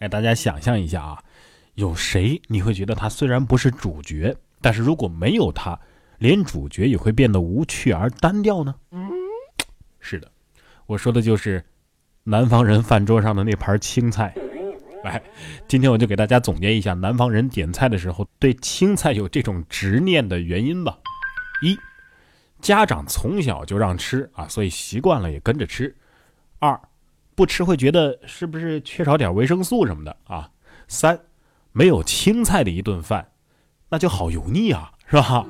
哎，大家想象一下啊，有谁你会觉得他虽然不是主角，但是如果没有他，连主角也会变得无趣而单调呢？是的，我说的就是南方人饭桌上的那盘青菜。来，今天我就给大家总结一下南方人点菜的时候对青菜有这种执念的原因吧。一，家长从小就让吃啊，所以习惯了也跟着吃。二，不吃会觉得是不是缺少点维生素什么的啊？三，没有青菜的一顿饭，那就好油腻啊，是吧？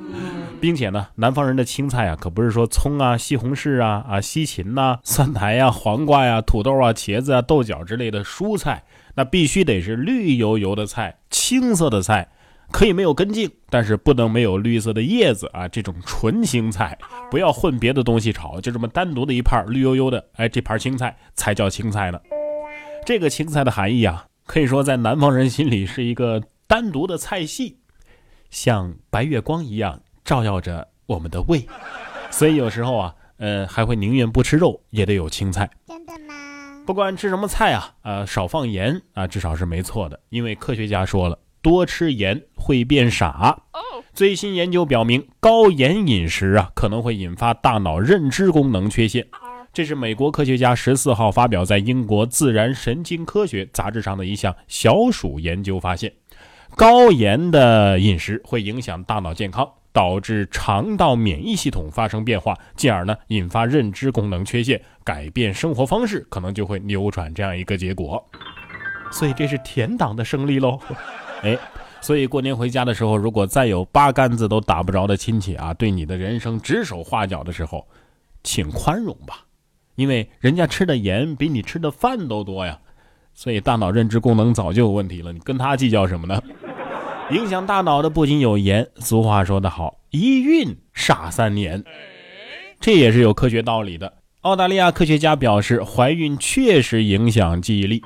并且呢，南方人的青菜啊，可不是说葱啊、西红柿啊、啊西芹呐、蒜苔呀、黄瓜呀、土豆啊、茄子啊、豆角之类的蔬菜，那必须得是绿油油的菜、青色的菜，可以没有根茎，但是不能没有绿色的叶子啊。这种纯青菜，不要混别的东西炒，就这么单独的一盘绿油油的，哎，这盘青菜才叫青菜呢。这个青菜的含义啊，可以说在南方人心里是一个单独的菜系，像白月光一样。照耀着我们的胃，所以有时候啊，呃，还会宁愿不吃肉也得有青菜。真的吗？不管吃什么菜啊，呃，少放盐啊，至少是没错的。因为科学家说了，多吃盐会变傻。最新研究表明，高盐饮食啊，可能会引发大脑认知功能缺陷。这是美国科学家十四号发表在英国《自然神经科学》杂志上的一项小鼠研究发现，高盐的饮食会影响大脑健康。导致肠道免疫系统发生变化，进而呢引发认知功能缺陷，改变生活方式，可能就会扭转这样一个结果。所以这是甜党的胜利喽。哎，所以过年回家的时候，如果再有八竿子都打不着的亲戚啊，对你的人生指手画脚的时候，请宽容吧，因为人家吃的盐比你吃的饭都多呀。所以大脑认知功能早就有问题了，你跟他计较什么呢？影响大脑的不仅有盐，俗话说得好，一孕傻三年，这也是有科学道理的。澳大利亚科学家表示，怀孕确实影响记忆力。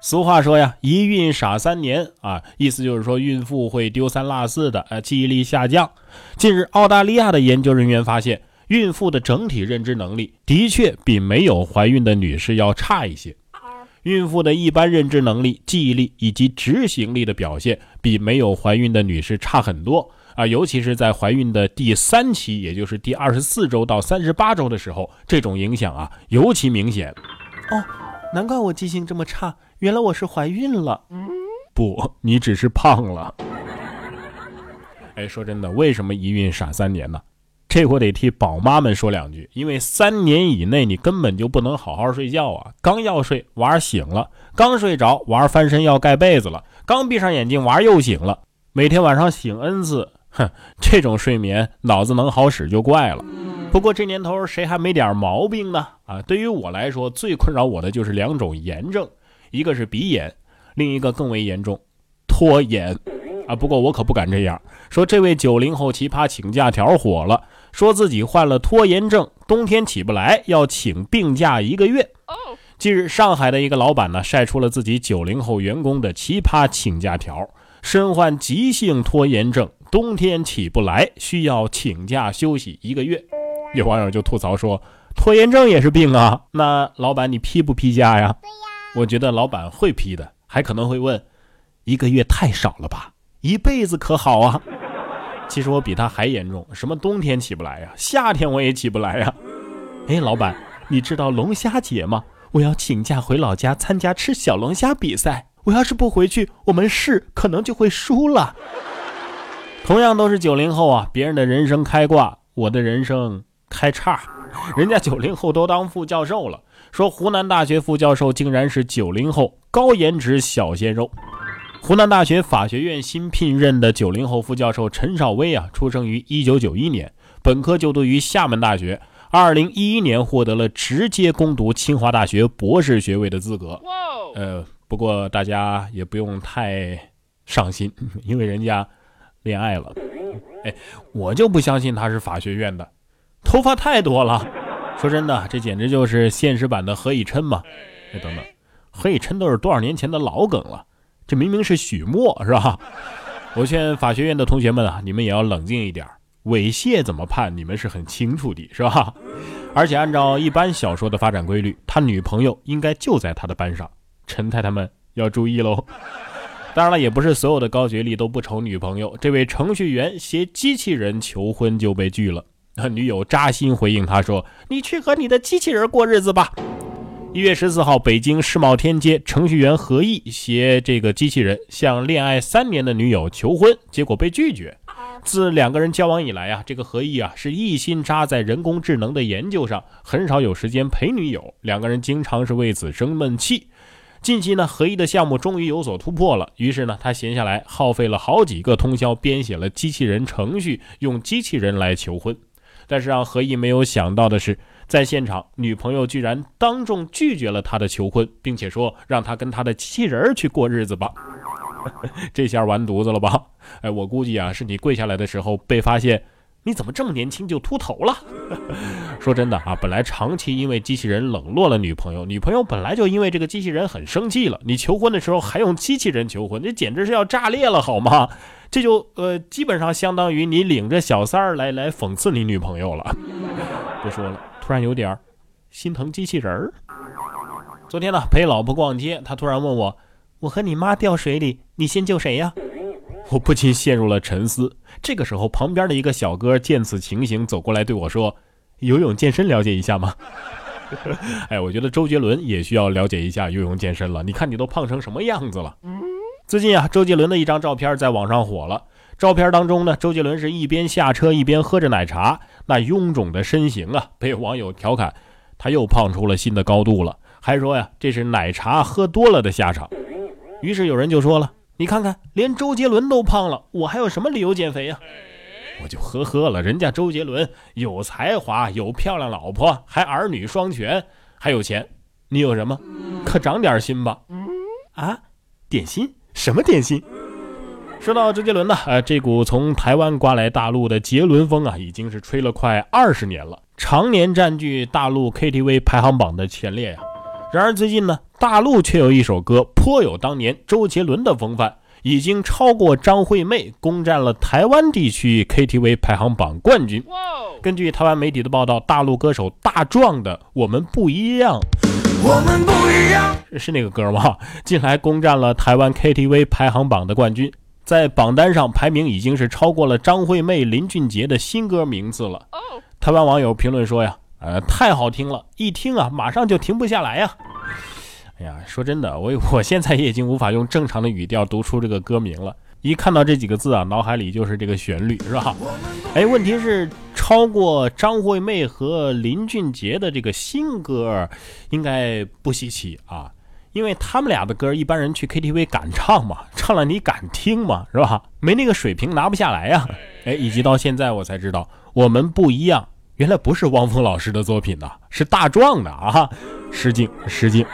俗话说呀，一孕傻三年啊，意思就是说孕妇会丢三落四的，呃，记忆力下降。近日，澳大利亚的研究人员发现，孕妇的整体认知能力的确比没有怀孕的女士要差一些。孕妇的一般认知能力、记忆力以及执行力的表现，比没有怀孕的女士差很多啊！尤其是在怀孕的第三期，也就是第二十四周到三十八周的时候，这种影响啊尤其明显。哦，难怪我记性这么差，原来我是怀孕了。不，你只是胖了。哎，说真的，为什么一孕傻三年呢？这我得替宝妈们说两句，因为三年以内你根本就不能好好睡觉啊！刚要睡，娃儿醒了；刚睡着，娃儿翻身要盖被子了；刚闭上眼睛，娃儿又醒了。每天晚上醒 n 次，哼，这种睡眠脑子能好使就怪了。不过这年头谁还没点毛病呢？啊，对于我来说，最困扰我的就是两种炎症，一个是鼻炎，另一个更为严重，拖延。啊，不过我可不敢这样说。这位九零后奇葩请假条火了。说自己患了拖延症，冬天起不来，要请病假一个月。近日，上海的一个老板呢晒出了自己九零后员工的奇葩请假条：身患急性拖延症，冬天起不来，需要请假休息一个月。有网友就吐槽说：“拖延症也是病啊，那老板你批不批假呀？”对呀，我觉得老板会批的，还可能会问：“一个月太少了吧？一辈子可好啊？”其实我比他还严重，什么冬天起不来呀，夏天我也起不来呀。哎，老板，你知道龙虾节吗？我要请假回老家参加吃小龙虾比赛。我要是不回去，我们市可能就会输了。同样都是九零后啊，别人的人生开挂，我的人生开叉。人家九零后都当副教授了，说湖南大学副教授竟然是九零后，高颜值小鲜肉。湖南大学法学院新聘任的九零后副教授陈少威啊，出生于一九九一年，本科就读于厦门大学，二零一一年获得了直接攻读清华大学博士学位的资格。呃，不过大家也不用太上心，因为人家恋爱了。哎，我就不相信他是法学院的，头发太多了。说真的，这简直就是现实版的何以琛嘛。哎，等等，何以琛都是多少年前的老梗了。这明明是许墨，是吧？我劝法学院的同学们啊，你们也要冷静一点。猥亵怎么判，你们是很清楚的，是吧？而且按照一般小说的发展规律，他女朋友应该就在他的班上。陈太太们要注意喽。当然了，也不是所有的高学历都不愁女朋友。这位程序员携机器人求婚就被拒了，女友扎心回应他说：“你去和你的机器人过日子吧。”一月十四号，北京世贸天阶，程序员何毅携这个机器人向恋爱三年的女友求婚，结果被拒绝。自两个人交往以来啊，这个何毅啊是一心扎在人工智能的研究上，很少有时间陪女友，两个人经常是为此生闷气。近期呢，何毅的项目终于有所突破了。于是呢，他闲下来耗费了好几个通宵，编写了机器人程序，用机器人来求婚。但是让何毅没有想到的是，在现场，女朋友居然当众拒绝了他的求婚，并且说让他跟他的机器人去过日子吧。这下完犊子了吧？哎，我估计啊，是你跪下来的时候被发现。你怎么这么年轻就秃头了？说真的啊，本来长期因为机器人冷落了女朋友，女朋友本来就因为这个机器人很生气了。你求婚的时候还用机器人求婚，这简直是要炸裂了，好吗？这就呃，基本上相当于你领着小三儿来来讽刺你女朋友了。不说了，突然有点心疼机器人儿。昨天呢，陪老婆逛街，她突然问我：“我和你妈掉水里，你先救谁呀？”我不禁陷入了沉思。这个时候，旁边的一个小哥见此情形，走过来对我说：“游泳健身了解一下吗？” 哎，我觉得周杰伦也需要了解一下游泳健身了。你看你都胖成什么样子了？最近啊，周杰伦的一张照片在网上火了。照片当中呢，周杰伦是一边下车一边喝着奶茶，那臃肿的身形啊，被网友调侃他又胖出了新的高度了，还说呀，这是奶茶喝多了的下场。于是有人就说了。你看看，连周杰伦都胖了，我还有什么理由减肥呀？我就呵呵了。人家周杰伦有才华，有漂亮老婆，还儿女双全，还有钱。你有什么？可长点心吧。啊，点心？什么点心？说到周杰伦呢，呃，这股从台湾刮来大陆的杰伦风啊，已经是吹了快二十年了，常年占据大陆 KTV 排行榜的前列呀。然而最近呢，大陆却有一首歌颇有当年周杰伦的风范，已经超过张惠妹，攻占了台湾地区 KTV 排行榜冠军。根据台湾媒体的报道，大陆歌手大壮的《我们不一样》，我们不一样是那个歌吗？近来攻占了台湾 KTV 排行榜的冠军，在榜单上排名已经是超过了张惠妹、林俊杰的新歌名字了。台湾网友评论说呀。呃，太好听了，一听啊，马上就停不下来呀！哎呀，说真的，我 我现在也已经无法用正常的语调读出这个歌名了。一看到这几个字啊，脑海里就是这个旋律，是吧？哎，问题是超过张惠妹和林俊杰的这个新歌，应该不稀奇啊，因为他们俩的歌，一般人去 KTV 敢唱吗？唱了你敢听吗？是吧？没那个水平，拿不下来呀！哎，以及到现在我才知道，我们不一样。原来不是汪峰老师的作品呐，是大壮的啊！失敬失敬。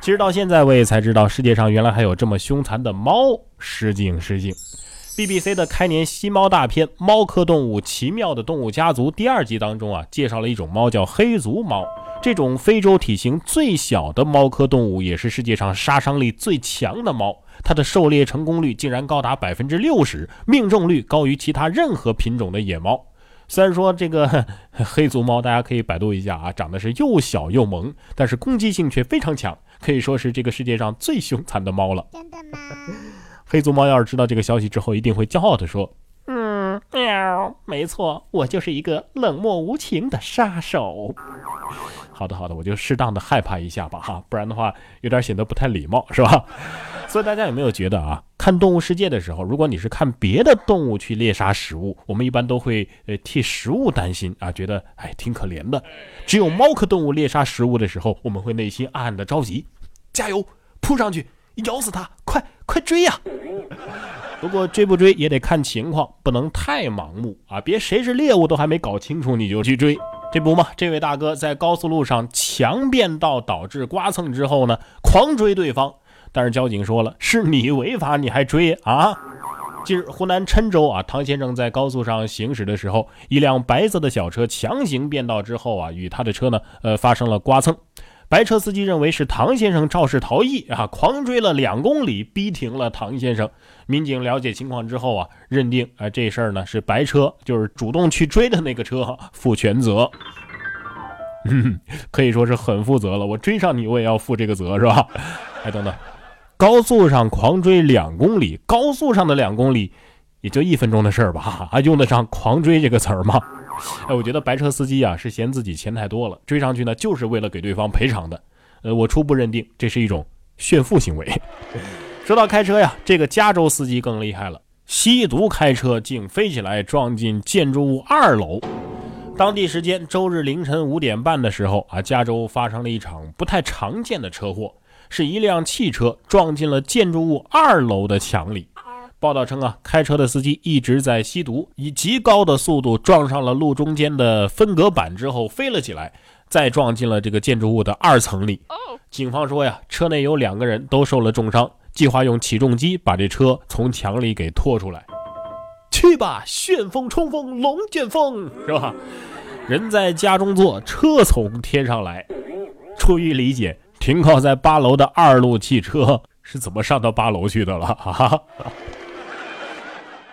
其实到现在我也才知道，世界上原来还有这么凶残的猫。失敬失敬。BBC 的开年吸猫大片《猫科动物奇妙的动物家族》第二集当中啊，介绍了一种猫叫黑足猫。这种非洲体型最小的猫科动物，也是世界上杀伤力最强的猫。它的狩猎成功率竟然高达百分之六十，命中率高于其他任何品种的野猫。虽然说这个 黑足猫，大家可以百度一下啊，长得是又小又萌，但是攻击性却非常强，可以说是这个世界上最凶残的猫了。真的吗？黑足猫要是知道这个消息之后，一定会骄傲地说：“嗯，喵，没错，我就是一个冷漠无情的杀手。”好的，好的，我就适当的害怕一下吧，哈，不然的话有点显得不太礼貌，是吧？所以大家有没有觉得啊？看动物世界的时候，如果你是看别的动物去猎杀食物，我们一般都会呃替食物担心啊，觉得哎挺可怜的。只有猫科动物猎杀食物的时候，我们会内心暗暗的着急，加油，扑上去咬死他，快快追呀！不过追不追也得看情况，不能太盲目啊，别谁是猎物都还没搞清楚你就去追。这不嘛，这位大哥在高速路上强变道导致刮蹭之后呢，狂追对方。但是交警说了，是你违法，你还追啊？近日，湖南郴州啊，唐先生在高速上行驶的时候，一辆白色的小车强行变道之后啊，与他的车呢，呃，发生了刮蹭。白车司机认为是唐先生肇事逃逸啊，狂追了两公里，逼停了唐先生。民警了解情况之后啊，认定啊，这事儿呢是白车，就是主动去追的那个车负全责。嗯 可以说是很负责了，我追上你，我也要负这个责，是吧？哎，等等。高速上狂追两公里，高速上的两公里也就一分钟的事儿吧，还用得上狂追这个词儿吗？哎，我觉得白车司机啊是嫌自己钱太多了，追上去呢就是为了给对方赔偿的。呃，我初步认定这是一种炫富行为。说到开车呀，这个加州司机更厉害了，吸毒开车竟飞起来撞进建筑物二楼。当地时间周日凌晨五点半的时候啊，加州发生了一场不太常见的车祸，是一辆汽车撞进了建筑物二楼的墙里。报道称啊，开车的司机一直在吸毒，以极高的速度撞上了路中间的分隔板之后飞了起来，再撞进了这个建筑物的二层里。警方说呀，车内有两个人都受了重伤，计划用起重机把这车从墙里给拖出来。去吧，旋风冲锋龙卷风，是吧？人在家中坐，车从天上来。出于理解，停靠在八楼的二路汽车是怎么上到八楼去的了？哈哈。